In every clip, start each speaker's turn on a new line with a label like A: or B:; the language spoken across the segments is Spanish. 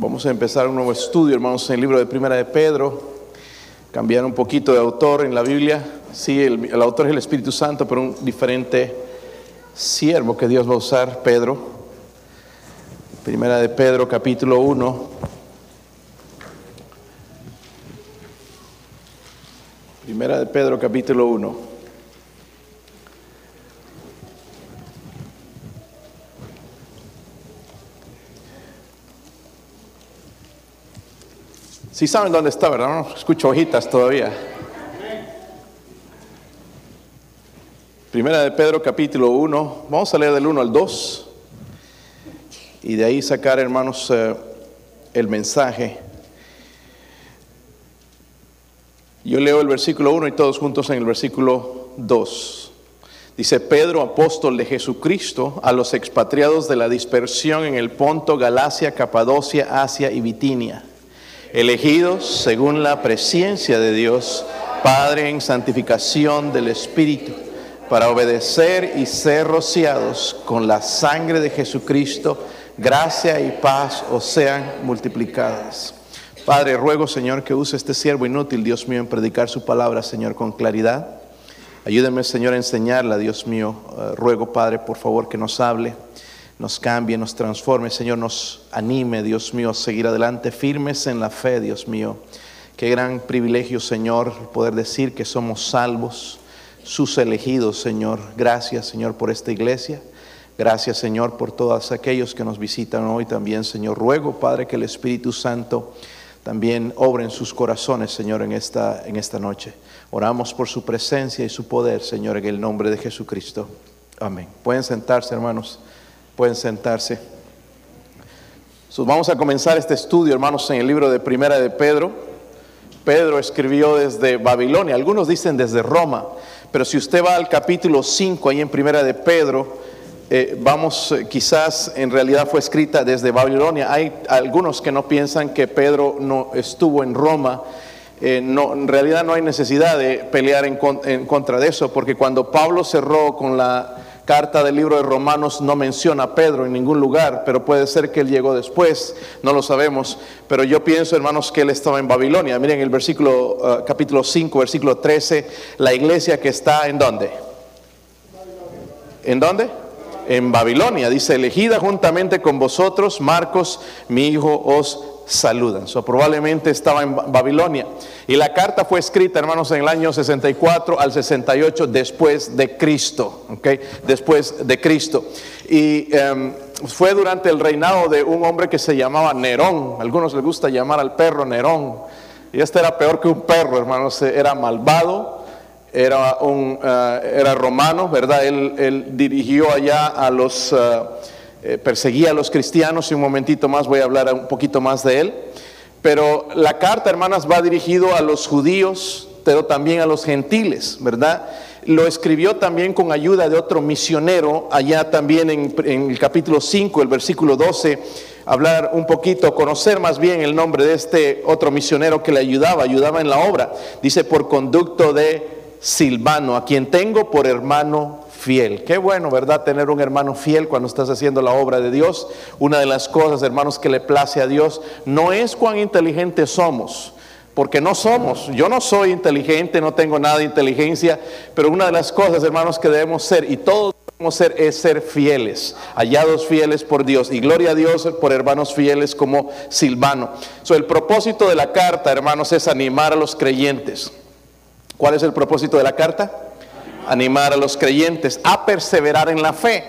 A: Vamos a empezar un nuevo estudio, hermanos, en el libro de Primera de Pedro. Cambiar un poquito de autor en la Biblia. Sí, el, autor es el Espíritu Santo, pero un diferente siervo que Dios va a usar, Pedro. Primera de Pedro, capítulo 1. Primera de Pedro, capítulo 1. Si saben dónde está, ¿verdad? No escucho hojitas todavía. Primera de Pedro capítulo 1. Vamos a leer del 1 al 2. Y de ahí sacar, hermanos, eh, el mensaje. Yo leo el versículo 1 y todos juntos en el versículo 2. Dice Pedro, apóstol de Jesucristo, a los expatriados de la dispersión en el Ponto, Galacia, Capadocia, Asia y Bitinia elegidos según la presencia de Dios, Padre en santificación del Espíritu, para obedecer y ser rociados con la sangre de Jesucristo, gracia y paz os sean multiplicadas. Padre, ruego, Señor, que use este siervo inútil, Dios mío, en predicar su palabra, Señor, con claridad. Ayúdeme, Señor, a enseñarla, Dios mío. Uh, ruego, Padre, por favor, que nos hable nos cambie, nos transforme, Señor, nos anime, Dios mío, a seguir adelante, firmes en la fe, Dios mío. Qué gran privilegio, Señor, poder decir que somos salvos, sus elegidos, Señor. Gracias, Señor, por esta iglesia. Gracias, Señor, por todos aquellos que nos visitan hoy también, Señor. Ruego, Padre, que el Espíritu Santo también obre en sus corazones, Señor, en esta, en esta noche. Oramos por su presencia y su poder, Señor, en el nombre de Jesucristo. Amén. Pueden sentarse, hermanos. Pueden sentarse. vamos a comenzar este estudio, hermanos, en el libro de Primera de Pedro. Pedro escribió desde Babilonia, algunos dicen desde Roma, pero si usted va al capítulo 5, ahí en Primera de Pedro, eh, vamos, eh, quizás en realidad fue escrita desde Babilonia. Hay algunos que no piensan que Pedro no estuvo en Roma. Eh, en realidad no hay necesidad de pelear en contra de eso, porque cuando Pablo cerró con la carta del libro de Romanos no menciona a Pedro en ningún lugar, pero puede ser que él llegó después, no lo sabemos. Pero yo pienso, hermanos, que él estaba en Babilonia. Miren el versículo, uh, capítulo 5, versículo 13, la iglesia que está en dónde? ¿En dónde? En Babilonia. Dice, elegida juntamente con vosotros, Marcos, mi hijo, os saludan. So, probablemente estaba en Babilonia. Y la carta fue escrita, hermanos, en el año 64 al 68 después de Cristo. ¿okay? Después de Cristo. Y em, fue durante el reinado de un hombre que se llamaba Nerón. algunos les gusta llamar al perro Nerón. Y este era peor que un perro, hermanos. Era malvado. Era, un, eh, era romano, ¿verdad? Él, dirigió allá a los... Uh, eh, perseguía a los cristianos y un momentito más voy a hablar un poquito más de él. Pero la carta, hermanas, va dirigido a los judíos, pero también a los gentiles, ¿verdad? Lo escribió también con ayuda de otro misionero, allá también en, el capítulo 5, el versículo 12, hablar un poquito, conocer más bien el nombre de este otro misionero que le ayudaba, ayudaba en la obra. Dice, por conducto de Silvano, a quien tengo por hermano fiel. Qué bueno, ¿verdad? Tener un hermano fiel cuando estás haciendo la obra de Dios. Una de las cosas, hermanos, que le place a Dios no es cuán inteligentes somos, porque no somos. Yo no soy inteligente, no tengo nada de inteligencia, pero una de las cosas, hermanos, que debemos ser, y todos debemos ser, es ser fieles, hallados fieles por Dios. Y gloria a Dios por hermanos fieles como Silvano. So, el propósito de la carta, hermanos, es animar a los creyentes. ¿Cuál es el propósito de la carta? Animar a los creyentes a perseverar en la fe,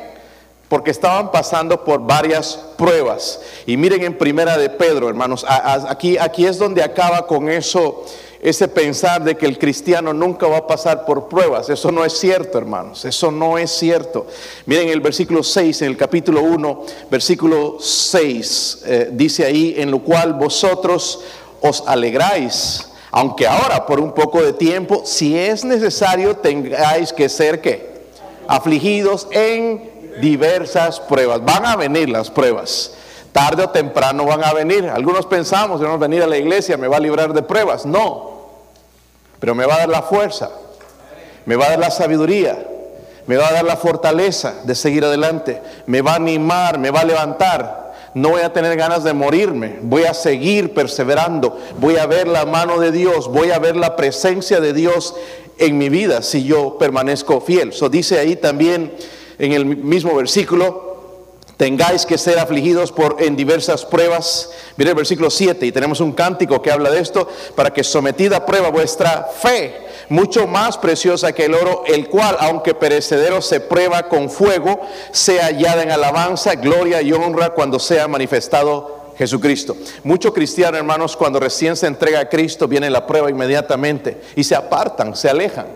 A: porque estaban pasando por varias pruebas. Y miren en primera de Pedro, hermanos, aquí, aquí es donde acaba con eso, ese pensar de que el cristiano nunca va a pasar por pruebas. Eso no es cierto, hermanos, eso no es cierto. Miren el versículo 6, en el capítulo 1, versículo 6, eh, dice ahí, en lo cual vosotros os alegráis aunque ahora por un poco de tiempo, si es necesario, tengáis que ser que afligidos en diversas pruebas. Van a venir las pruebas. Tarde o temprano van a venir. Algunos pensamos, vamos a venir a la iglesia, me va a librar de pruebas. No, pero me va a dar la fuerza, me va a dar la sabiduría, me va a dar la fortaleza de seguir adelante, me va a animar, me va a levantar no voy a tener ganas de morirme, voy a seguir perseverando, voy a ver la mano de Dios, voy a ver la presencia de Dios en mi vida si yo permanezco fiel. So dice ahí también en el mismo versículo, tengáis que ser afligidos por en diversas pruebas. Mire el versículo 7 y tenemos un cántico que habla de esto, para que sometida a prueba vuestra fe, mucho más preciosa que el oro, el cual, aunque perecedero, se prueba con fuego, sea hallada en alabanza, gloria y honra cuando sea manifestado Jesucristo. Muchos cristianos, hermanos, cuando recién se entrega a Cristo, viene la prueba inmediatamente y se apartan, se alejan.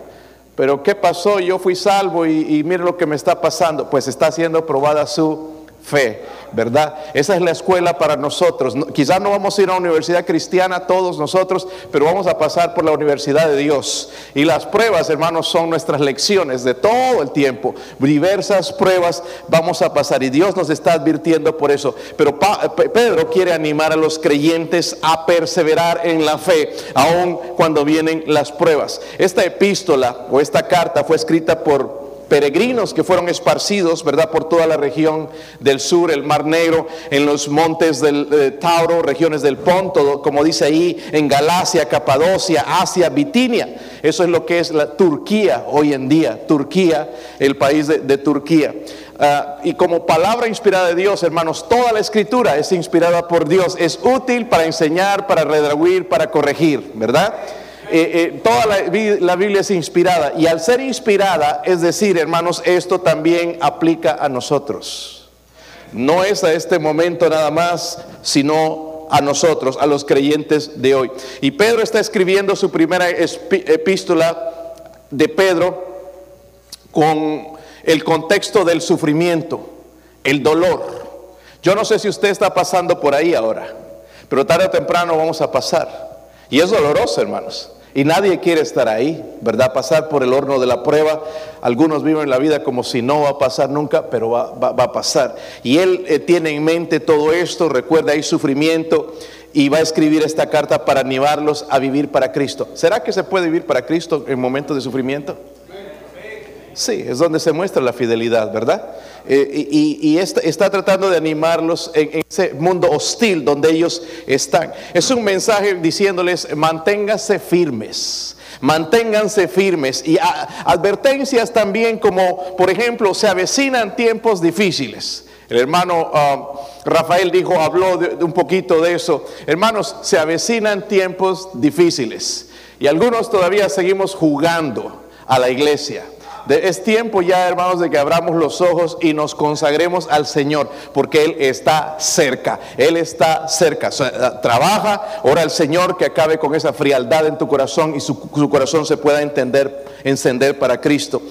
A: Pero ¿qué pasó? Yo fui salvo y, y mire lo que me está pasando. Pues está siendo probada su fe, ¿verdad? Esa es la escuela para nosotros. quizás no vamos a ir a una universidad cristiana todos nosotros, pero vamos a pasar por la universidad de Dios. Y las pruebas, hermanos, son nuestras lecciones de todo el tiempo. Diversas pruebas vamos a pasar y Dios nos está advirtiendo por eso. Pero Pedro quiere animar a los creyentes a perseverar en la fe, aun cuando vienen las pruebas. Esta epístola o esta carta fue escrita por peregrinos que fueron esparcidos, ¿verdad?, por toda la región del sur, el Mar Negro, en los montes del Tauro, regiones del Ponto, como dice ahí, en Galacia, Capadocia, Asia, Bitinia. Eso es lo que es la Turquía hoy en día, Turquía, el país de, Turquía. Ah, y como palabra inspirada de Dios, hermanos, toda la escritura es inspirada por Dios, es útil para enseñar, para redarguir, para corregir, ¿verdad? Eh, eh, toda la, la, Biblia es inspirada y al ser inspirada, es decir, hermanos, esto también aplica a nosotros. No es a este momento nada más, sino a nosotros, a los creyentes de hoy. Y Pedro está escribiendo su primera epístola de Pedro con el contexto del sufrimiento, el dolor. Yo no sé si usted está pasando por ahí ahora, pero tarde o temprano vamos a pasar. Y es doloroso, hermanos. Y nadie quiere estar ahí, ¿verdad? Pasar por el horno de la prueba. Algunos viven la vida como si no va a pasar nunca, pero va, a pasar. Y él eh, tiene en mente todo esto, recuerda, hay sufrimiento y va a escribir esta carta para animarlos a vivir para Cristo. ¿Será que se puede vivir para Cristo en momentos de sufrimiento? Sí, es donde se muestra la fidelidad, ¿verdad? Eh, y, está, tratando de animarlos en, ese mundo hostil donde ellos están. Es un mensaje diciéndoles, manténganse firmes. Manténganse firmes y advertencias también como, por ejemplo, se avecinan tiempos difíciles. El hermano ah, Rafael dijo, habló de, un poquito de eso. Hermanos, se avecinan tiempos difíciles y algunos todavía seguimos jugando a la iglesia es tiempo ya, hermanos, de que abramos los ojos y nos consagremos al Señor, porque Él está cerca. Él está cerca. trabaja, ora al Señor que acabe con esa frialdad en tu corazón y su, corazón se pueda entender, encender para Cristo.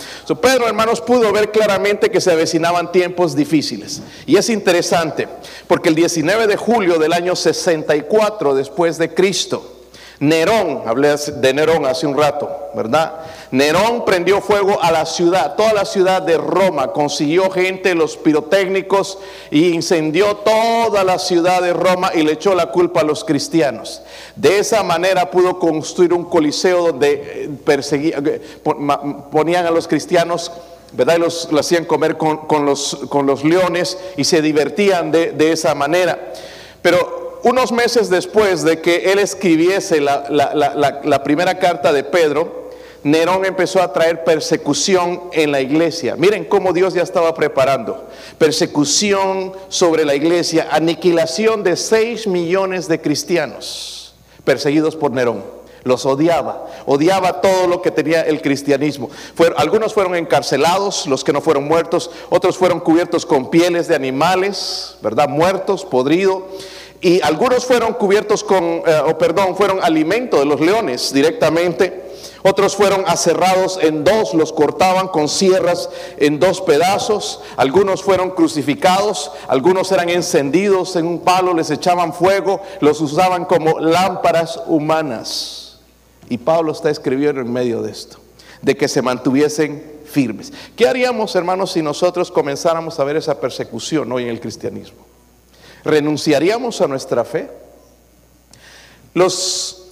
A: Pedro, hermanos, pudo ver claramente que se avecinaban tiempos difíciles. Y es interesante, porque el 19 de julio del año 64 después de Cristo, Nerón, hablé de Nerón hace un rato, ¿verdad? Nerón prendió fuego a la ciudad, toda la ciudad de Roma, consiguió gente, los pirotécnicos, y incendió toda la ciudad de Roma y le echó la culpa a los cristianos. De esa manera pudo construir un coliseo donde eh, eh, ponían a los cristianos ¿verdad? Y los, hacían comer con, los, leones y se divertían de, esa manera. Pero unos meses después de que él escribiese la, primera carta de Pedro, Nerón empezó a traer persecución en la iglesia. Miren cómo Dios ya estaba preparando. Persecución sobre la iglesia, aniquilación de 6 millones de cristianos perseguidos por Nerón. Los odiaba, odiaba todo lo que tenía el cristianismo. algunos fueron encarcelados, los que no fueron muertos, otros fueron cubiertos con pieles de animales, ¿verdad? Muertos, podridos y algunos fueron cubiertos con, eh, o perdón, fueron alimento de los leones directamente. Otros fueron aserrados en dos, los cortaban con sierras en dos pedazos. Algunos fueron crucificados, algunos eran encendidos en un palo, les echaban fuego, los usaban como lámparas humanas. Y Pablo está escribiendo en medio de esto, de que se mantuviesen firmes. ¿Qué haríamos, hermanos, si nosotros comenzáramos a ver esa persecución hoy en el cristianismo? ¿Renunciaríamos a nuestra fe? Los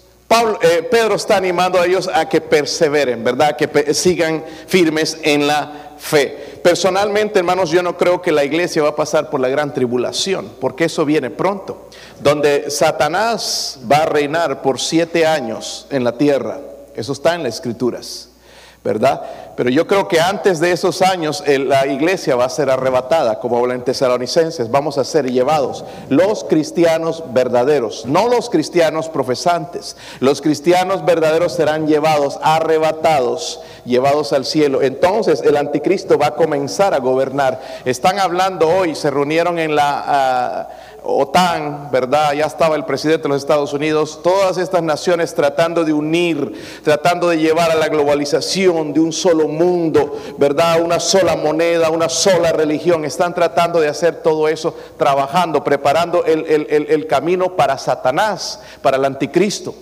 A: eh, Pedro está animando a ellos a que perseveren, ¿verdad? Que sigan firmes en la fe. Personalmente, hermanos, yo no creo que la iglesia va a pasar por la gran tribulación, porque eso viene pronto, donde Satanás va a reinar por siete años en la tierra. Eso está en las escrituras. ¿Verdad? Pero yo creo que antes de esos años la iglesia va a ser arrebatada, como habla en Tesalonicenses, vamos a ser llevados los cristianos verdaderos, no los cristianos profesantes. Los cristianos verdaderos serán llevados, arrebatados, llevados al cielo. Entonces el anticristo va a comenzar a gobernar. Están hablando hoy, se reunieron en la... Ah, OTAN, ¿verdad? Ya estaba el presidente de los Estados Unidos, todas estas naciones tratando de unir, tratando de llevar a la globalización de un solo mundo, ¿verdad? Una sola moneda, una sola religión. Están tratando de hacer todo eso, trabajando, preparando el, el camino para Satanás, para el anticristo.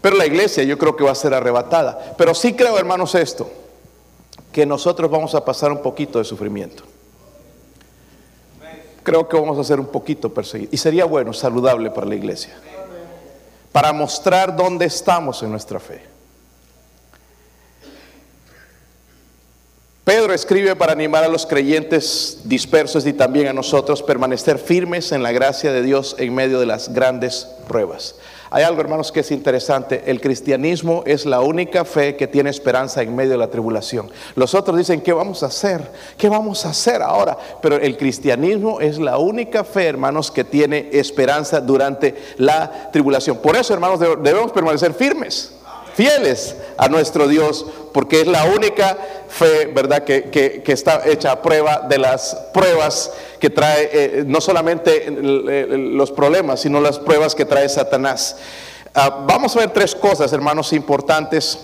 A: Pero la iglesia yo creo que va a ser arrebatada. Pero sí creo, hermanos, esto, que nosotros vamos a pasar un poquito de sufrimiento creo que vamos a ser un poquito perseguidos. Y sería bueno, saludable para la iglesia. Para mostrar dónde estamos en nuestra fe. Pedro escribe para animar a los creyentes dispersos y también a nosotros permanecer firmes en la gracia de Dios en medio de las grandes pruebas. Hay algo, hermanos, que es interesante. El cristianismo es la única fe que tiene esperanza en medio de la tribulación. Los otros dicen, ¿qué vamos a hacer? ¿Qué vamos a hacer ahora? Pero el cristianismo es la única fe, hermanos, que tiene esperanza durante la tribulación. Por eso, hermanos, debemos permanecer firmes fieles a nuestro Dios, porque es la única fe, ¿verdad?, que, está hecha a prueba de las pruebas que trae, eh, no solamente los problemas, sino las pruebas que trae Satanás. Ah, vamos a ver tres cosas, hermanos, importantes.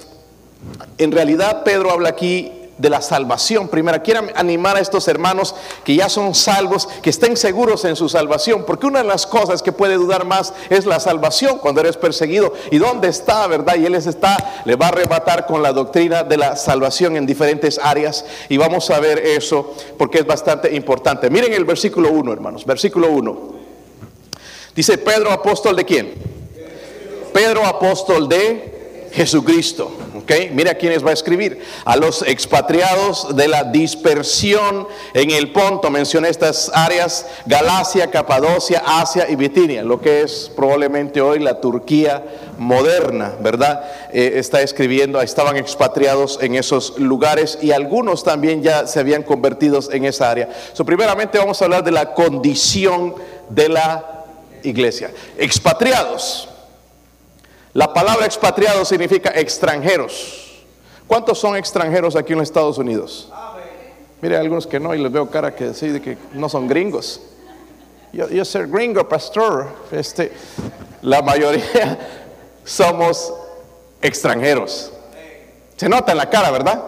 A: En realidad, Pedro habla aquí de la salvación primera. Quiero animar a estos hermanos que ya son salvos, que estén seguros en su salvación, porque una de las cosas que puede dudar más es la salvación cuando eres perseguido. ¿Y dónde está, verdad? Y él les está, le va a arrebatar con la doctrina de la salvación en diferentes áreas. Y vamos a ver eso porque es bastante importante. Miren el versículo 1, hermanos, versículo 1. Dice Pedro, apóstol de quién? Pedro, apóstol de Jesucristo. Mira a quiénes va a escribir. A los expatriados de la dispersión en el Ponto. Mencioné estas áreas, Galacia, Capadocia, Asia y Bitinia, lo que es probablemente hoy la Turquía moderna, ¿verdad? Eh, está escribiendo, estaban expatriados en esos lugares y algunos también ya se habían convertido en esa área. So, primeramente vamos a hablar de la condición de la iglesia. Expatriados. La palabra expatriado significa extranjeros. ¿Cuántos son extranjeros aquí en los Estados Unidos? Mire, algunos que no, y les veo cara que sí, que no son gringos. Yo, yo soy gringo, pastor. Este, la mayoría somos extranjeros. Se nota en la cara, ¿verdad?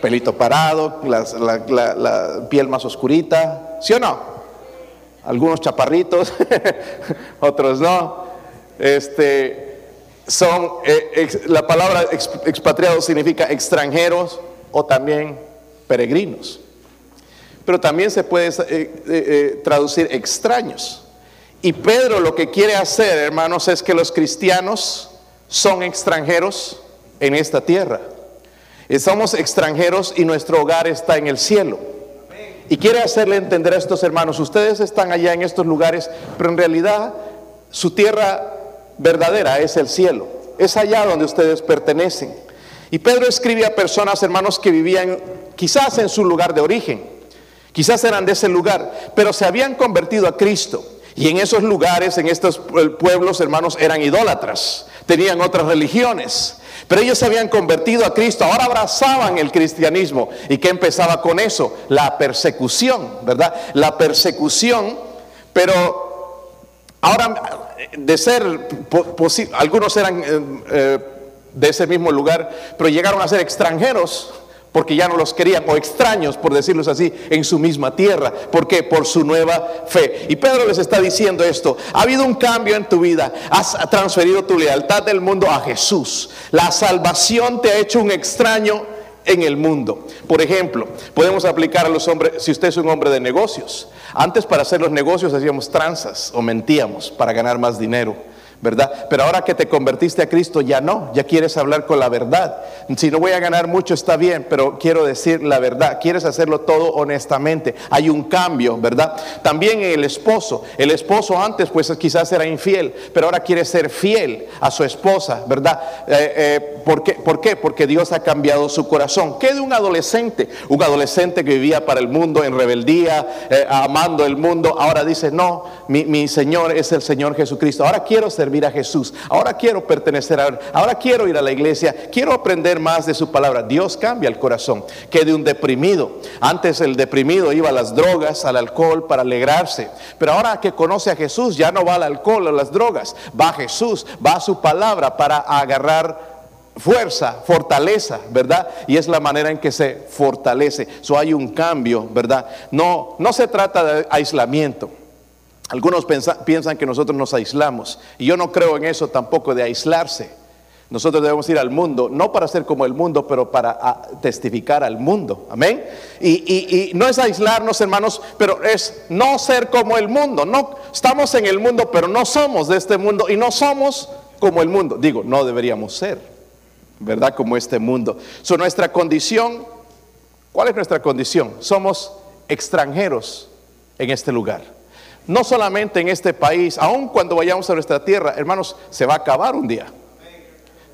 A: Pelito parado, la, la piel más oscurita, ¿sí o no? Algunos chaparritos, otros no. Este, son, eh, la palabra expatriados significa extranjeros o también peregrinos. Pero también se puede eh, eh, traducir extraños. Y Pedro lo que quiere hacer, hermanos, es que los cristianos son extranjeros en esta tierra. Somos extranjeros y nuestro hogar está en el cielo. Y quiere hacerle entender a estos hermanos, ustedes están allá en estos lugares, pero en realidad su tierra verdadera es el cielo. Es allá donde ustedes pertenecen. Y Pedro escribe a personas, hermanos, que vivían quizás en su lugar de origen. Quizás eran de ese lugar, pero se habían convertido a Cristo. Y en esos lugares, en estos pueblos, hermanos, eran idólatras. Tenían otras religiones. Pero ellos se habían convertido a Cristo, ahora abrazaban el cristianismo. ¿Y qué empezaba con eso? La persecución, ¿verdad? La persecución, pero ahora de ser algunos eran eh, eh, de ese mismo lugar, pero llegaron a ser extranjeros porque ya no los querían, o extraños, por decirlo así, en su misma tierra. ¿Por qué? Por su nueva fe. Y Pedro les está diciendo esto, ha habido un cambio en tu vida, has transferido tu lealtad del mundo a Jesús. La salvación te ha hecho un extraño en el mundo. Por ejemplo, podemos aplicar a los hombres, si usted es un hombre de negocios, antes para hacer los negocios hacíamos tranzas o mentíamos para ganar más dinero. ¿Verdad? Pero ahora que te convertiste a Cristo ya no, ya quieres hablar con la verdad. Si no voy a ganar mucho está bien, pero quiero decir la verdad, quieres hacerlo todo honestamente. Hay un cambio, ¿verdad? También el esposo, el esposo antes pues quizás era infiel, pero ahora quiere ser fiel a su esposa, ¿verdad? Eh, eh, ¿por, qué? ¿Por qué? Porque Dios ha cambiado su corazón. ¿Qué de un adolescente? Un adolescente que vivía para el mundo en rebeldía, eh, amando el mundo, ahora dice, no, mi, mi Señor es el Señor Jesucristo. Ahora quiero ser servir a Jesús. Ahora quiero pertenecer a. Ahora quiero ir a la iglesia. Quiero aprender más de su palabra. Dios cambia el corazón. Que de un deprimido. Antes el deprimido iba a las drogas, al alcohol para alegrarse. Pero ahora que conoce a Jesús ya no va al alcohol o las drogas. Va a Jesús, va a su palabra para agarrar fuerza, fortaleza, ¿verdad? Y es la manera en que se fortalece. So hay un cambio, ¿verdad? No, no se trata de aislamiento. Algunos piensan que nosotros nos aislamos y yo no creo en eso tampoco de aislarse. Nosotros debemos ir al mundo, no para ser como el mundo, pero para ah, testificar al mundo. Amén. Y, no es aislarnos, hermanos, pero es no ser como el mundo. No estamos en el mundo, pero no somos de este mundo y no somos como el mundo. Digo, no deberíamos ser, ¿verdad? Como este mundo. So, nuestra condición, ¿cuál es nuestra condición? Somos extranjeros en este lugar no solamente en este país, aun cuando vayamos a nuestra tierra, hermanos, se va a acabar un día.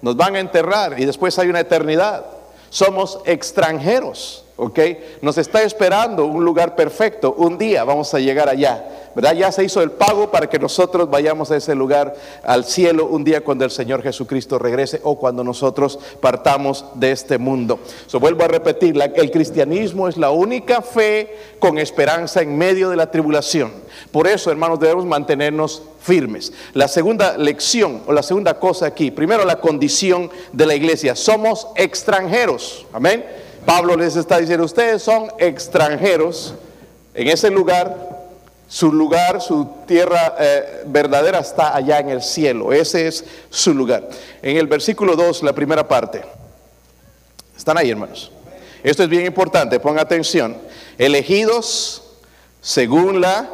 A: Nos van a enterrar y después hay una eternidad. Somos extranjeros, ¿ok? Nos está esperando un lugar perfecto. Un día vamos a llegar allá. ¿Verdad? Ya se hizo el pago para que nosotros vayamos a ese lugar, al cielo, un día cuando el Señor Jesucristo regrese o cuando nosotros partamos de este mundo. So, vuelvo a repetir, el cristianismo es la única fe con esperanza en medio de la tribulación. Por eso, hermanos, debemos mantenernos firmes. La segunda lección o la segunda cosa aquí, primero la condición de la iglesia, somos extranjeros. Amén. Pablo les está diciendo, ustedes son extranjeros en ese lugar su lugar, su tierra eh, verdadera está allá en el cielo. Ese es su lugar. En el versículo 2, la primera parte. Están ahí, hermanos. Esto es bien importante, ponga atención. Elegidos según la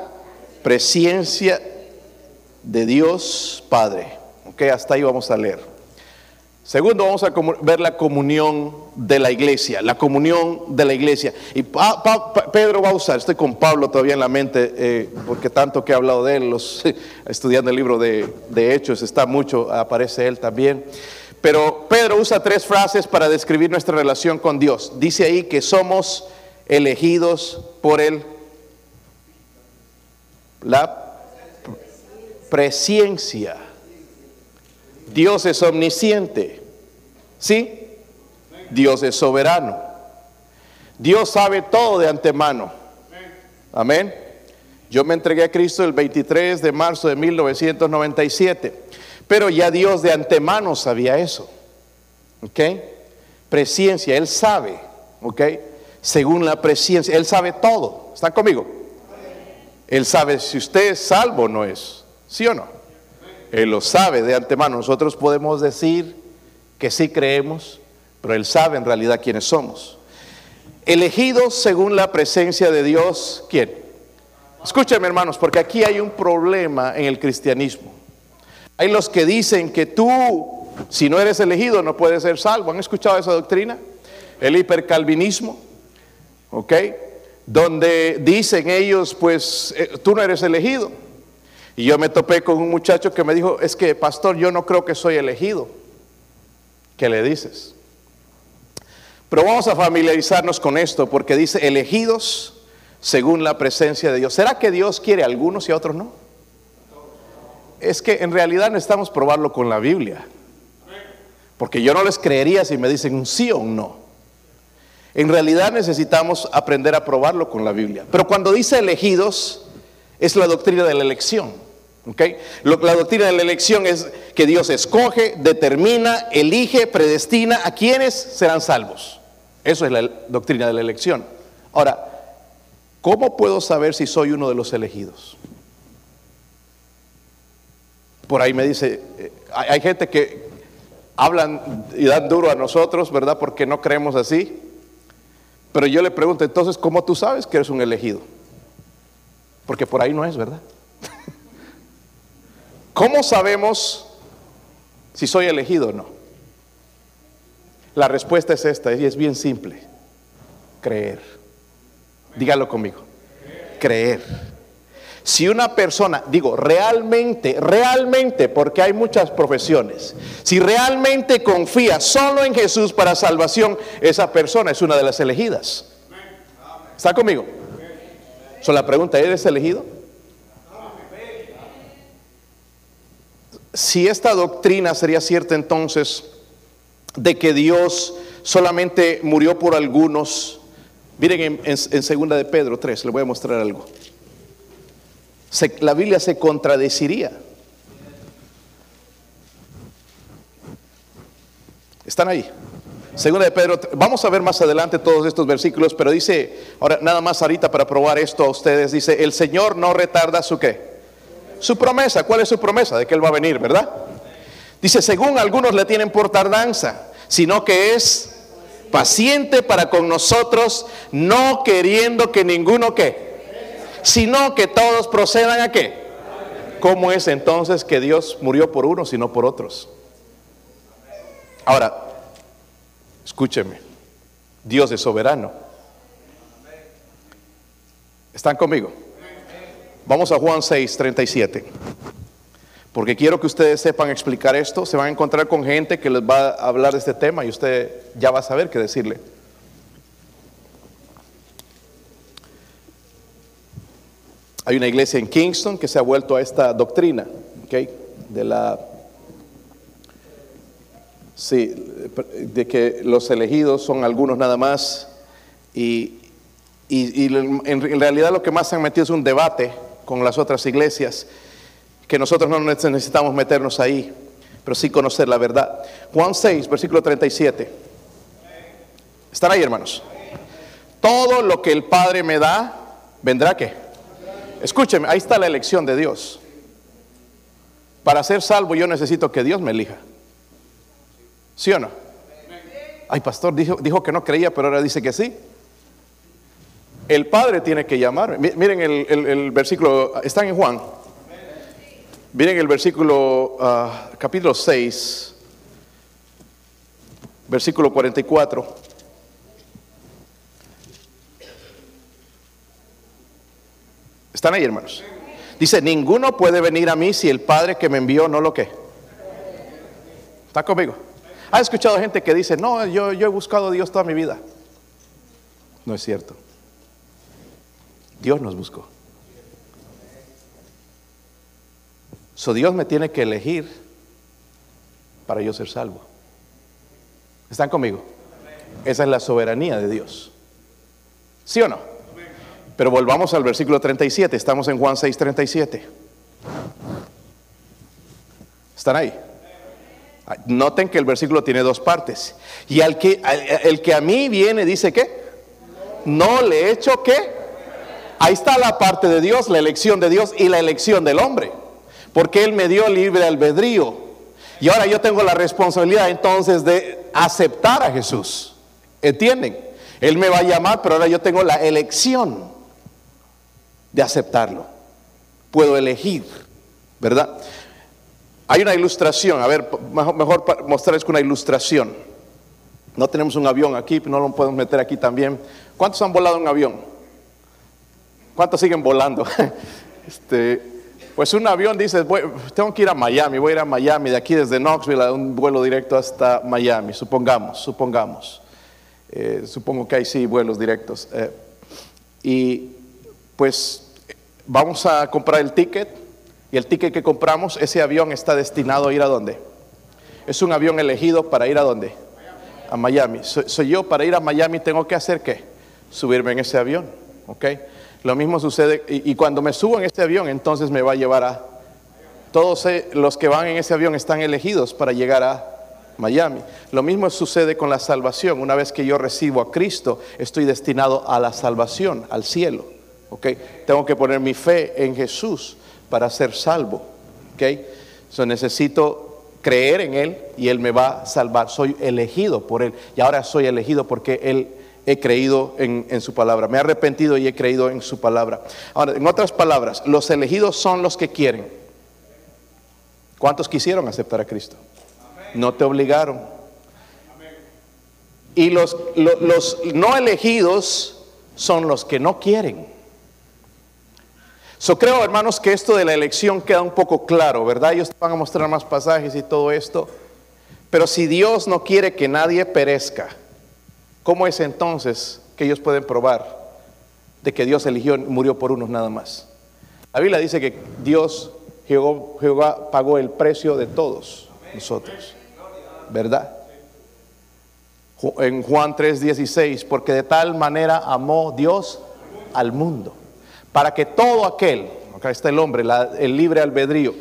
A: presencia de Dios Padre. Ok, hasta ahí vamos a leer. Segundo, vamos a ver la comunión de la iglesia, la comunión de la iglesia. Y Pedro va a usar, estoy con Pablo todavía en la mente, eh, porque tanto que he hablado de él, los, estudiando el libro de, Hechos, está mucho, aparece él también. Pero Pedro usa tres frases para describir nuestra relación con Dios. Dice ahí que somos elegidos por él. La presciencia. Dios es omnisciente. ¿Sí? Dios es soberano. Dios sabe todo de antemano. Amén. Yo me entregué a Cristo el 23 de marzo de 1997, pero ya Dios de antemano sabía eso. ¿Ok? Presciencia, Él sabe. ¿Ok? Según la presciencia, Él sabe todo. ¿Están conmigo? Él sabe si usted es salvo o no es. ¿Sí o no? Él lo sabe de antemano. Nosotros podemos decir que sí creemos, pero Él sabe en realidad quiénes somos. Elegidos según la presencia de Dios, ¿quién? Escúchame hermanos, porque aquí hay un problema en el cristianismo. Hay los que dicen que tú, si no eres elegido, no puedes ser salvo. ¿Han escuchado esa doctrina? El hipercalvinismo, ¿ok? Donde dicen ellos, pues eh, tú no eres elegido. Y yo me topé con un muchacho que me dijo, es que pastor, yo no creo que soy elegido. ¿Qué le dices? Pero vamos a familiarizarnos con esto porque dice elegidos según la presencia de Dios. ¿Será que Dios quiere a algunos y a otros no? Es que en realidad necesitamos probarlo con la Biblia. Porque yo no les creería si me dicen un sí o un no. En realidad necesitamos aprender a probarlo con la Biblia. Pero cuando dice elegidos, es la doctrina de la elección. La doctrina de la elección es que Dios escoge, determina, elige, predestina a quienes serán salvos. Eso es la doctrina de la elección. Ahora, ¿cómo puedo saber si soy uno de los elegidos? Por ahí me dice, eh, hay gente que hablan y dan duro a nosotros, ¿verdad? Porque no creemos así. Pero yo le pregunto, entonces, ¿cómo tú sabes que eres un elegido? Porque por ahí no es, ¿verdad? ¿Cómo sabemos si soy elegido o no? La respuesta es esta y es bien simple. Creer. Dígalo conmigo. Creer. Si una persona, digo, realmente, realmente, porque hay muchas profesiones, si realmente confía solo en Jesús para salvación, esa persona es una de las elegidas. ¿Está conmigo? So, la pregunta, ¿eres elegido? Si esta doctrina sería cierta entonces de que Dios solamente murió por algunos, miren en, segunda de Pedro 3, le voy a mostrar algo. la Biblia se contradeciría. ¿Están ahí? Segunda de Pedro, vamos a ver más adelante todos estos versículos, pero dice, ahora nada más ahorita para probar esto a ustedes, dice, el Señor no retarda su qué? Su promesa, ¿cuál es su promesa? De que Él va a venir, ¿verdad? Dice, según algunos le tienen por tardanza, sino que es paciente para con nosotros, no queriendo que ninguno qué, sino que todos procedan a qué. ¿Cómo es entonces que Dios murió por unos y no por otros? Ahora, Escúcheme, Dios es soberano. ¿Están conmigo? Vamos a Juan 6, 37. Porque quiero que ustedes sepan explicar esto. Se van a encontrar con gente que les va a hablar de este tema y usted ya va a saber qué decirle. Hay una iglesia en Kingston que se ha vuelto a esta doctrina, ¿okay? De la Sí, de que los elegidos son algunos nada más y, en realidad lo que más se han metido es un debate con las otras iglesias, que nosotros no necesitamos meternos ahí, pero sí conocer la verdad. Juan 6, versículo 37. ¿Están ahí, hermanos? Todo lo que el Padre me da, ¿vendrá qué? Escúcheme, ahí está la elección de Dios. Para ser salvo yo necesito que Dios me elija. ¿Sí o no? Ay, pastor, dijo, dijo que no creía, pero ahora dice que sí. El Padre tiene que llamar. Miren el, versículo, están en Juan. Miren el versículo, ah, capítulo 6, versículo 44. ¿Están ahí, hermanos? Dice, ninguno puede venir a mí si el Padre que me envió no lo que. ¿Está conmigo? ¿Ha escuchado gente que dice, no, yo, yo he buscado a Dios toda mi vida? No es cierto. Dios nos buscó. So Dios me tiene que elegir para yo ser salvo. ¿Están conmigo? Esa es la soberanía de Dios. ¿Sí o no? Pero volvamos al versículo 37. Estamos en Juan 6, 37. ¿Están ahí? Noten que el versículo tiene dos partes. Y al que, el que a mí viene dice que no le he hecho que. Ahí está la parte de Dios, la elección de Dios y la elección del hombre. Porque Él me dio libre albedrío. Y ahora yo tengo la responsabilidad entonces de aceptar a Jesús. ¿Entienden? Él me va a llamar, pero ahora yo tengo la elección de aceptarlo. Puedo elegir, ¿verdad? Hay una ilustración, a ver, mejor, mostrarles una ilustración. No tenemos un avión aquí, no lo podemos meter aquí también. ¿Cuántos han volado en avión? ¿Cuántos siguen volando? Este, pues un avión dice, tengo que ir a Miami, voy a ir a Miami, de aquí desde Knoxville un vuelo directo hasta Miami, supongamos, supongamos. Eh, supongo que hay sí vuelos directos. Eh, y pues vamos a comprar el ticket y el ticket que compramos, ese avión está destinado a ir a dónde? Es un avión elegido para ir a dónde? A Miami. Soy, yo para ir a Miami tengo que hacer qué? Subirme en ese avión, ¿ok? Lo mismo sucede y, cuando me subo en ese avión, entonces me va a llevar a todos eh, los que van en ese avión están elegidos para llegar a Miami. Lo mismo sucede con la salvación. Una vez que yo recibo a Cristo, estoy destinado a la salvación, al cielo. Tengo que poner mi fe en Jesús para ser salvo. necesito creer en Él y Él me va a salvar. Soy elegido por Él y ahora soy elegido porque Él he creído en, en, su palabra. Me he arrepentido y he creído en su palabra. Ahora, en otras palabras, los elegidos son los que quieren. ¿Cuántos quisieron aceptar a Cristo? No te obligaron. Y los, los, no elegidos son los que no quieren. Yo creo, hermanos, que esto de la elección queda un poco claro, ¿verdad? Ellos van a mostrar más pasajes y todo esto. Pero si Dios no quiere que nadie perezca, ¿cómo es entonces que ellos pueden probar de que Dios eligió, murió por unos nada más? La Biblia dice que Dios, Jehová, pagó el precio de todos nosotros, ¿verdad? En Juan 3:16, porque de tal manera amó Dios al mundo, para que todo aquel, acá está el hombre, el libre albedrío,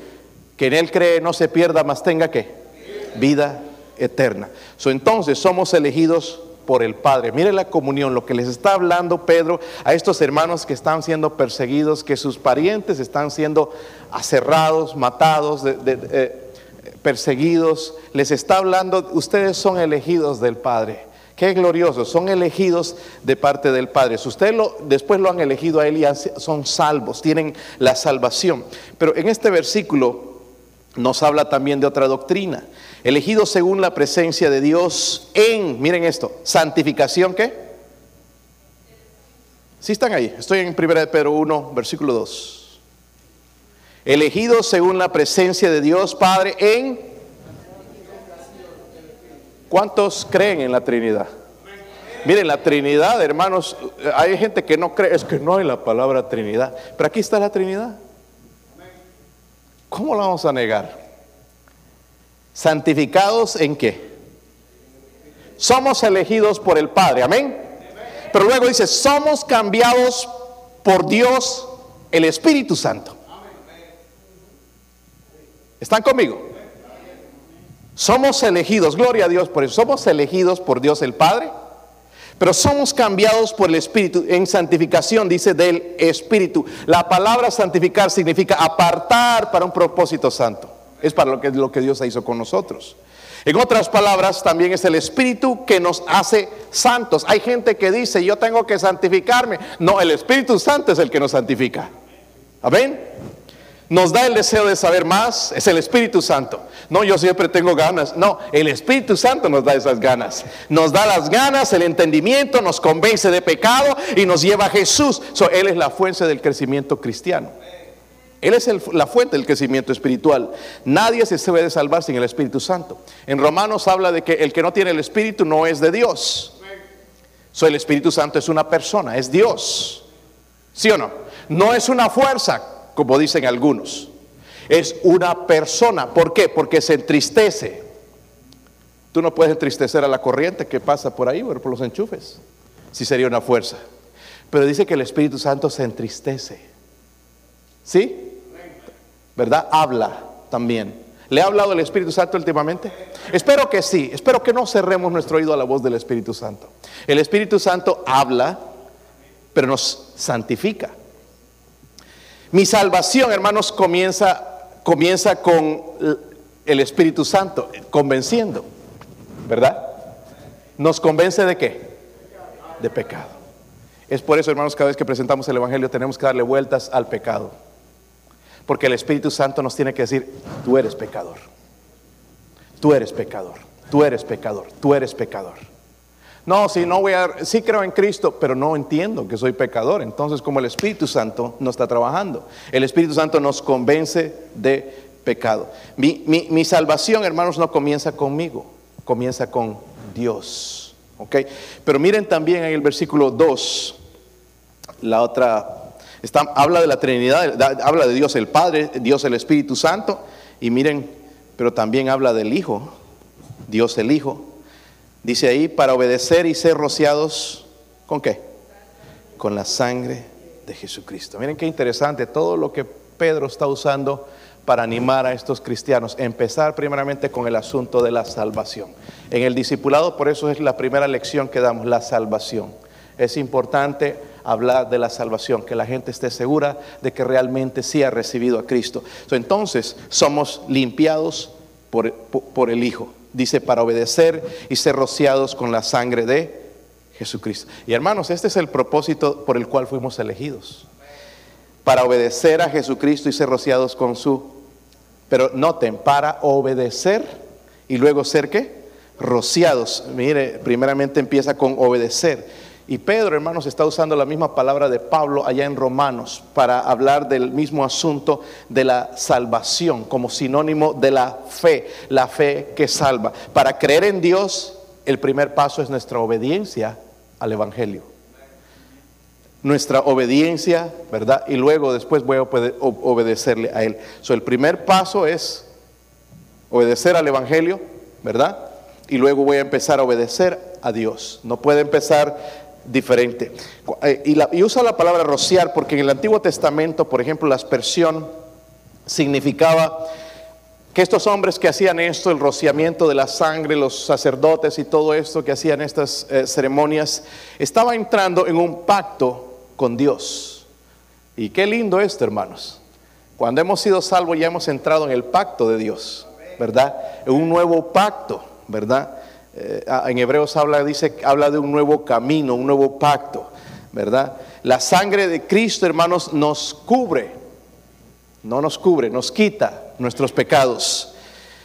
A: que en él cree no se pierda, más tenga que vida eterna. So, entonces somos elegidos por el Padre. Mire la comunión, lo que les está hablando Pedro a estos hermanos que están siendo perseguidos, que sus parientes están siendo aserrados, matados, eh, perseguidos. Les está hablando, ustedes son elegidos del Padre. Qué glorioso, son elegidos de parte del Padre. Si ustedes lo, después lo han elegido a Él y son salvos, tienen la salvación. Pero en este versículo nos habla también de otra doctrina. Elegidos según la presencia de Dios en, miren esto, santificación, ¿qué? Si están ahí, estoy en 1 de Pedro 1, versículo 2. Elegidos según la presencia de Dios Padre en... ¿Cuántos creen en la Trinidad? Miren, la Trinidad, hermanos, hay gente que no cree, es que no hay la palabra Trinidad, pero aquí está la Trinidad. ¿Cómo la vamos a negar? ¿Santificados en qué? Somos elegidos por el Padre, amén. Pero luego dice, somos cambiados por Dios, el Espíritu Santo. ¿Están conmigo? Somos elegidos, gloria a Dios por eso, somos elegidos por Dios el Padre, pero somos cambiados por el Espíritu. En santificación dice del Espíritu. La palabra santificar significa apartar para un propósito santo. Es para lo que, lo que Dios hizo con nosotros. En otras palabras, también es el Espíritu que nos hace santos. Hay gente que dice, yo tengo que santificarme. No, el Espíritu Santo es el que nos santifica. ¿Amén? Nos da el deseo de saber más, es el Espíritu Santo. No, yo siempre tengo ganas. No, el Espíritu Santo nos da esas ganas. Nos da las ganas, el entendimiento, nos convence de pecado y nos lleva a Jesús. él es la fuente del crecimiento cristiano. Él es la fuente del crecimiento espiritual. Nadie se debe de salvar sin el Espíritu Santo. En Romanos habla de que el que no tiene el Espíritu no es de Dios. So, el Espíritu Santo es una persona, es Dios. ¿Sí o no? No es una fuerza, como dicen algunos. Es una persona. ¿Por qué? Porque se entristece. Tú no puedes entristecer a la corriente que pasa por ahí, por los enchufes. Si sería una fuerza. Pero dice que el Espíritu Santo se entristece. ¿Sí? ¿Verdad? Habla también. ¿Le ha hablado el Espíritu Santo últimamente? Espero que sí, espero que no cerremos nuestro oído a la voz del Espíritu Santo. El Espíritu Santo habla, pero nos santifica. Mi salvación, hermanos, comienza, comienza con el Espíritu Santo, convenciendo, ¿verdad? ¿Nos convence de qué? De pecado. Es por eso, hermanos, cada vez que presentamos el Evangelio tenemos que darle vueltas al pecado. Porque el Espíritu Santo nos tiene que decir, tú eres pecador. Tú eres pecador. Tú eres pecador. Tú eres pecador. No, si no voy a, sí creo en Cristo, pero no entiendo que soy pecador. Entonces, como el Espíritu Santo no está trabajando, el Espíritu Santo nos convence de pecado. Mi, mi salvación, hermanos, no comienza conmigo, comienza con Dios. ¿Ok? Pero miren también en el versículo 2, la otra habla de la Trinidad, habla de Dios el Padre, Dios el Espíritu Santo, y miren, pero también habla del Hijo, Dios el Hijo. Dice ahí, para obedecer y ser rociados, ¿con qué? Con la sangre de Jesucristo. Miren qué interesante todo lo que Pedro está usando para animar a estos cristianos. Empezar primeramente con el asunto de la salvación. En el discipulado, por eso es la primera lección que damos, la salvación. Es importante hablar de la salvación, que la gente esté segura de que realmente sí ha recibido a Cristo. Entonces somos limpiados por, por el Hijo. Dice, para obedecer y ser rociados con la sangre de Jesucristo. Y hermanos, este es el propósito por el cual fuimos elegidos. Para obedecer a Jesucristo y ser rociados con su Pero noten, para obedecer y luego ser qué? Rociados. Mire, primeramente empieza con obedecer. Y Pedro, hermanos, está usando la misma palabra de Pablo allá en Romanos para hablar del mismo asunto de la salvación como sinónimo de la fe, la fe que salva. Para creer en Dios, el primer paso es nuestra obediencia al Evangelio. Nuestra obediencia, ¿verdad? Y luego después voy a obedecerle a Él. El primer paso es obedecer al Evangelio, ¿verdad? Y luego voy a empezar a obedecer a Dios. No puede empezar diferente. Eh, y, usa la palabra rociar porque en el Antiguo Testamento, por ejemplo, la aspersión significaba que estos hombres que hacían esto, el rociamiento de la sangre, los sacerdotes y todo esto que hacían estas eh, ceremonias, estaba entrando en un pacto con Dios. Y qué lindo esto, hermanos. Cuando hemos sido salvos ya hemos entrado en el pacto de Dios, ¿verdad? En un nuevo pacto, ¿verdad? Eh, en Hebreos habla, dice, habla de un nuevo camino, un nuevo pacto, ¿verdad? La sangre de Cristo, hermanos, nos cubre, no nos cubre, nos quita nuestros pecados.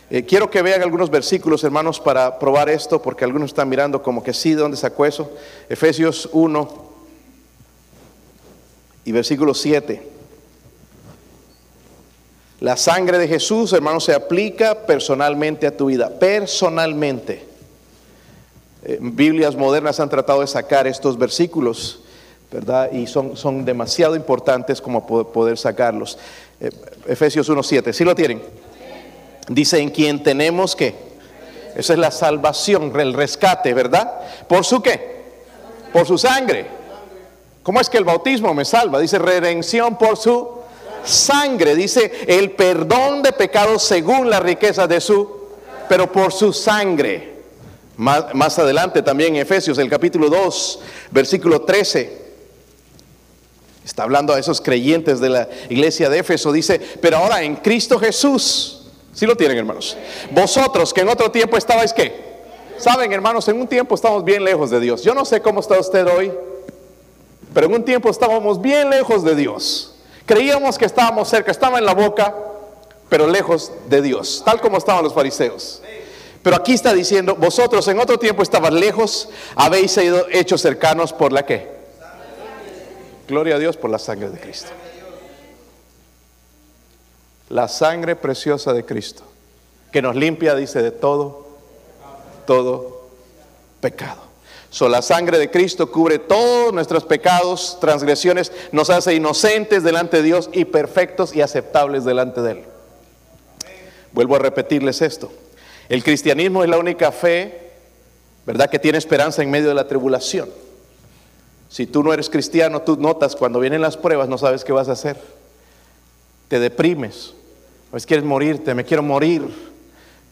A: Eh, quiero que vean algunos versículos, hermanos, para probar esto, porque algunos están mirando como que sí, ¿de dónde sacó eso? Efesios 1 y versículo 7. La sangre de Jesús, hermanos, se aplica personalmente a tu vida, personalmente. Eh, Biblias modernas han tratado de sacar estos versículos, ¿verdad? Y son, son demasiado importantes como poder sacarlos. Eh, Efesios 1.7, ¿sí lo tienen? Dice, en quien tenemos que, esa es la salvación, el rescate, ¿verdad? ¿Por su qué? Por su sangre. ¿Cómo es que el bautismo me salva? Dice, redención por su sangre. Dice, el perdón de pecados según la riqueza de su, pero por su sangre. Más, adelante también en Efesios, el capítulo 2, versículo 13. Está hablando a esos creyentes de la iglesia de Éfeso. Dice, pero ahora en Cristo Jesús. Si lo tienen, hermanos. Vosotros que en otro tiempo estabais qué? Saben, hermanos, en un tiempo estamos bien lejos de Dios. Yo no sé cómo está usted hoy, pero en un tiempo estábamos bien lejos de Dios. Creíamos que estábamos cerca, estaba en la boca, pero lejos de Dios, tal como estaban los fariseos. Pero aquí está diciendo, vosotros en otro tiempo estabas lejos, habéis sido hechos cercanos por la que. Gloria a Dios por la sangre de Cristo. La sangre preciosa de Cristo, que nos limpia, dice, de todo, todo pecado. So, la sangre de Cristo cubre todos nuestros pecados, transgresiones, nos hace inocentes delante de Dios y perfectos y aceptables delante de Él. Vuelvo a repetirles esto. El cristianismo es la única fe, ¿verdad?, que tiene esperanza en medio de la tribulación. Si tú no eres cristiano, tú notas cuando vienen las pruebas, no sabes qué vas a hacer. Te deprimes. A veces quieres morirte, me quiero morir.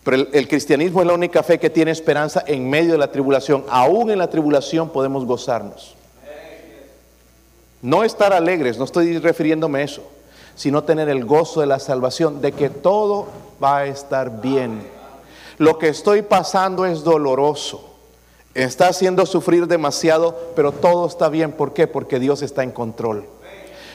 A: Pero el, cristianismo es la única fe que tiene esperanza en medio de la tribulación. Aún en la tribulación podemos gozarnos. No estar alegres, no estoy refiriéndome a eso, sino tener el gozo de la salvación, de que todo va a estar bien lo que estoy pasando es doloroso. Está haciendo sufrir demasiado, pero todo está bien. ¿Por qué? Porque Dios está en control.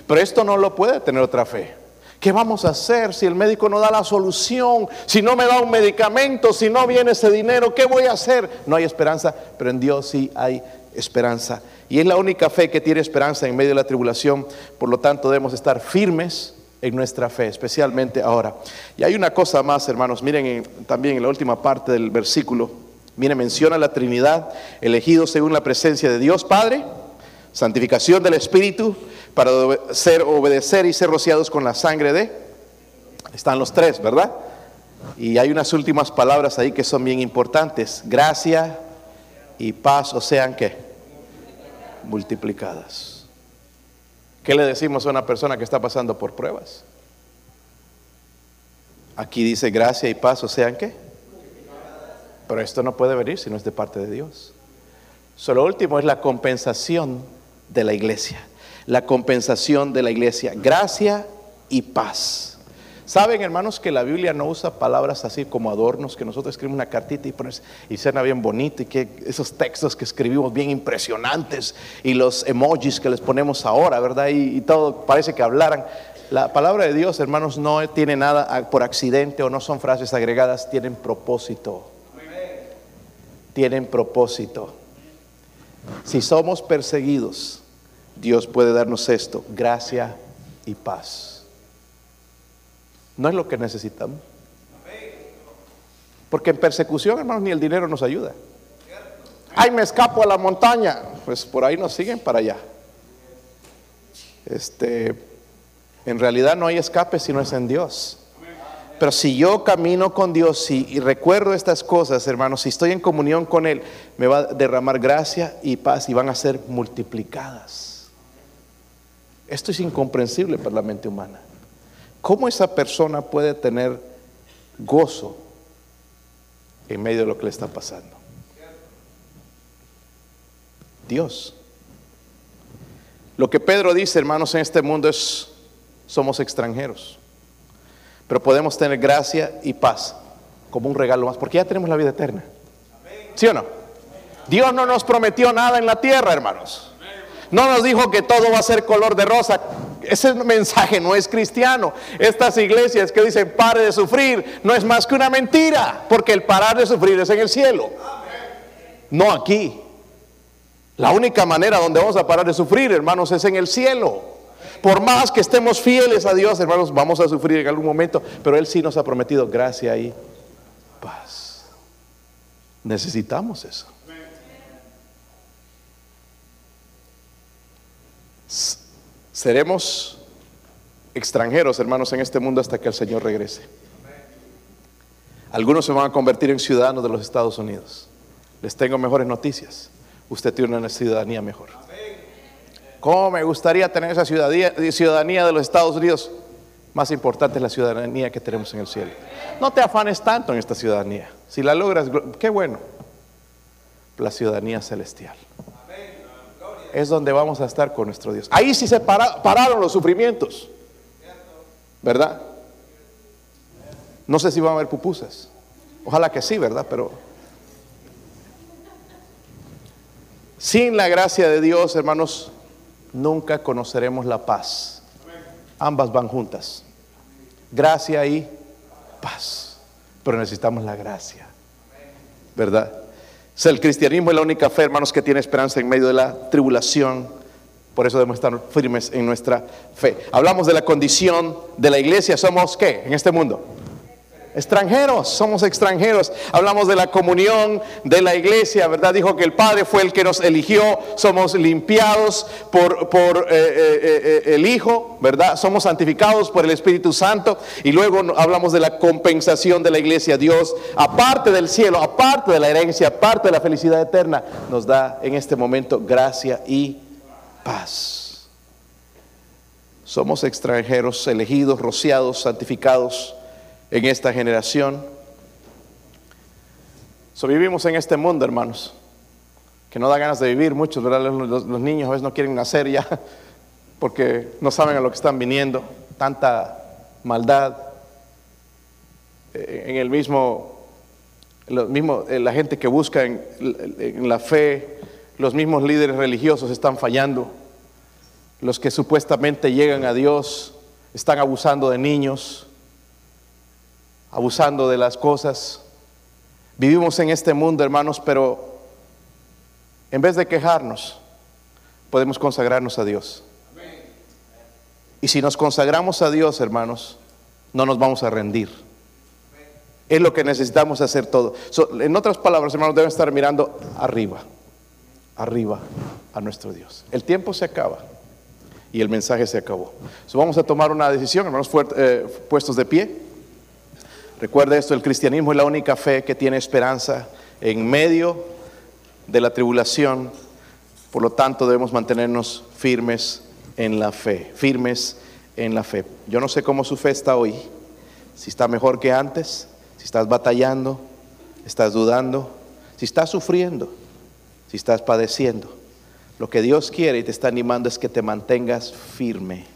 A: Pero esto no lo puede tener otra fe. ¿Qué vamos a hacer si el médico no da la solución? Si no me da un medicamento, si no viene ese dinero, ¿qué voy a hacer? No hay esperanza, pero en Dios sí hay esperanza. Y es la única fe que tiene esperanza en medio de la tribulación. Por lo tanto, debemos estar firmes en nuestra fe, especialmente ahora. Y hay una cosa más, hermanos, miren también en la última parte del versículo, miren, menciona la Trinidad, elegidos según la presencia de Dios Padre, santificación del Espíritu, para ser, obedecer y ser rociados con la sangre de, están los tres, ¿verdad? Y hay unas últimas palabras ahí que son bien importantes, gracia y paz, o sean que multiplicadas. ¿Qué le decimos a una persona que está pasando por pruebas? Aquí dice gracia y paz, o sean qué. Pero esto no puede venir si no es de parte de Dios. Solo último es la compensación de la iglesia. La compensación de la iglesia. Gracia y paz. Saben, hermanos, que la Biblia no usa palabras así como adornos, que nosotros escribimos una cartita y, pones, y suena bien bonito, y que esos textos que escribimos bien impresionantes, y los emojis que les ponemos ahora, ¿verdad? Y todo parece que hablaran. La palabra de Dios, hermanos, no tiene nada por accidente o no son frases agregadas, tienen propósito. Tienen propósito. Si somos perseguidos, Dios puede darnos esto, gracia y paz. No es lo que necesitamos. Porque en persecución, hermanos, ni el dinero nos ayuda. Ay, me escapo a la montaña. Pues por ahí nos siguen para allá. Este, en realidad no hay escape si no es en Dios. Pero si yo camino con Dios y, recuerdo estas cosas, hermanos, si estoy en comunión con Él, me va a derramar gracia y paz y van a ser multiplicadas. Esto es incomprensible para la mente humana. ¿Cómo esa persona puede tener gozo en medio de lo que le está pasando? Dios. Lo que Pedro dice, hermanos, en este mundo es, somos extranjeros, pero podemos tener gracia y paz como un regalo más, porque ya tenemos la vida eterna. ¿Sí o no? Dios no nos prometió nada en la tierra, hermanos. No nos dijo que todo va a ser color de rosa. Ese mensaje no es cristiano. Estas iglesias que dicen pare de sufrir no es más que una mentira, porque el parar de sufrir es en el cielo, no aquí. La única manera donde vamos a parar de sufrir, hermanos, es en el cielo. Por más que estemos fieles a Dios, hermanos, vamos a sufrir en algún momento, pero Él sí nos ha prometido gracia y paz. Necesitamos eso. Seremos extranjeros, hermanos, en este mundo hasta que el Señor regrese. Algunos se van a convertir en ciudadanos de los Estados Unidos. Les tengo mejores noticias usted tiene una ciudadanía mejor. ¿Cómo me gustaría tener esa ciudadanía, de los Estados Unidos? Más importante es la ciudadanía que tenemos en el cielo. No te afanes tanto en esta ciudadanía. Si la logras, qué bueno. La ciudadanía celestial. Es donde vamos a estar con nuestro Dios. Ahí sí se pararon los sufrimientos. ¿Verdad? No sé si van a haber pupusas. Ojalá que sí, ¿verdad? Pero Sin la gracia de Dios, hermanos, nunca conoceremos la paz. Ambas van juntas. Gracia y paz. Pero necesitamos la gracia. ¿Verdad? El cristianismo es la única fe, hermanos, que tiene esperanza en medio de la tribulación. Por eso debemos estar firmes en nuestra fe. Hablamos de la condición de la iglesia. ¿Somos qué en este mundo? Extranjeros, somos extranjeros. Hablamos de la comunión de la iglesia, ¿verdad? Dijo que el Padre fue el que nos eligió, somos limpiados por, por eh, eh, eh, el Hijo, ¿verdad? Somos santificados por el Espíritu Santo. Y luego hablamos de la compensación de la iglesia. Dios, aparte del cielo, aparte de la herencia, aparte de la felicidad eterna, nos da en este momento gracia y paz. Somos extranjeros, elegidos, rociados, santificados en esta generación. So, vivimos en este mundo, hermanos, que no da ganas de vivir. Muchos, Los, niños a veces no quieren nacer ya porque no saben a lo que están viniendo. Tanta maldad. Eh, en el mismo, mismo eh, la gente que busca en, en la fe, los mismos líderes religiosos están fallando. Los que supuestamente llegan a Dios están abusando de niños abusando de las cosas. Vivimos en este mundo, hermanos, pero en vez de quejarnos, podemos consagrarnos a Dios. Y si nos consagramos a Dios, hermanos, no nos vamos a rendir. Es lo que necesitamos hacer todo. en otras palabras, hermanos, deben estar mirando arriba, arriba a nuestro Dios. El tiempo se acaba y el mensaje se acabó. vamos a tomar una decisión, hermanos, eh, puestos de pie. Recuerda esto, el cristianismo es la única fe que tiene esperanza en medio de la tribulación. Por lo tanto, debemos mantenernos firmes en la fe, firmes en la fe. Yo no sé cómo su fe está hoy, si está mejor que antes, si estás batallando, estás dudando, si estás sufriendo, si estás padeciendo. Lo que Dios quiere y te está animando es que te mantengas firme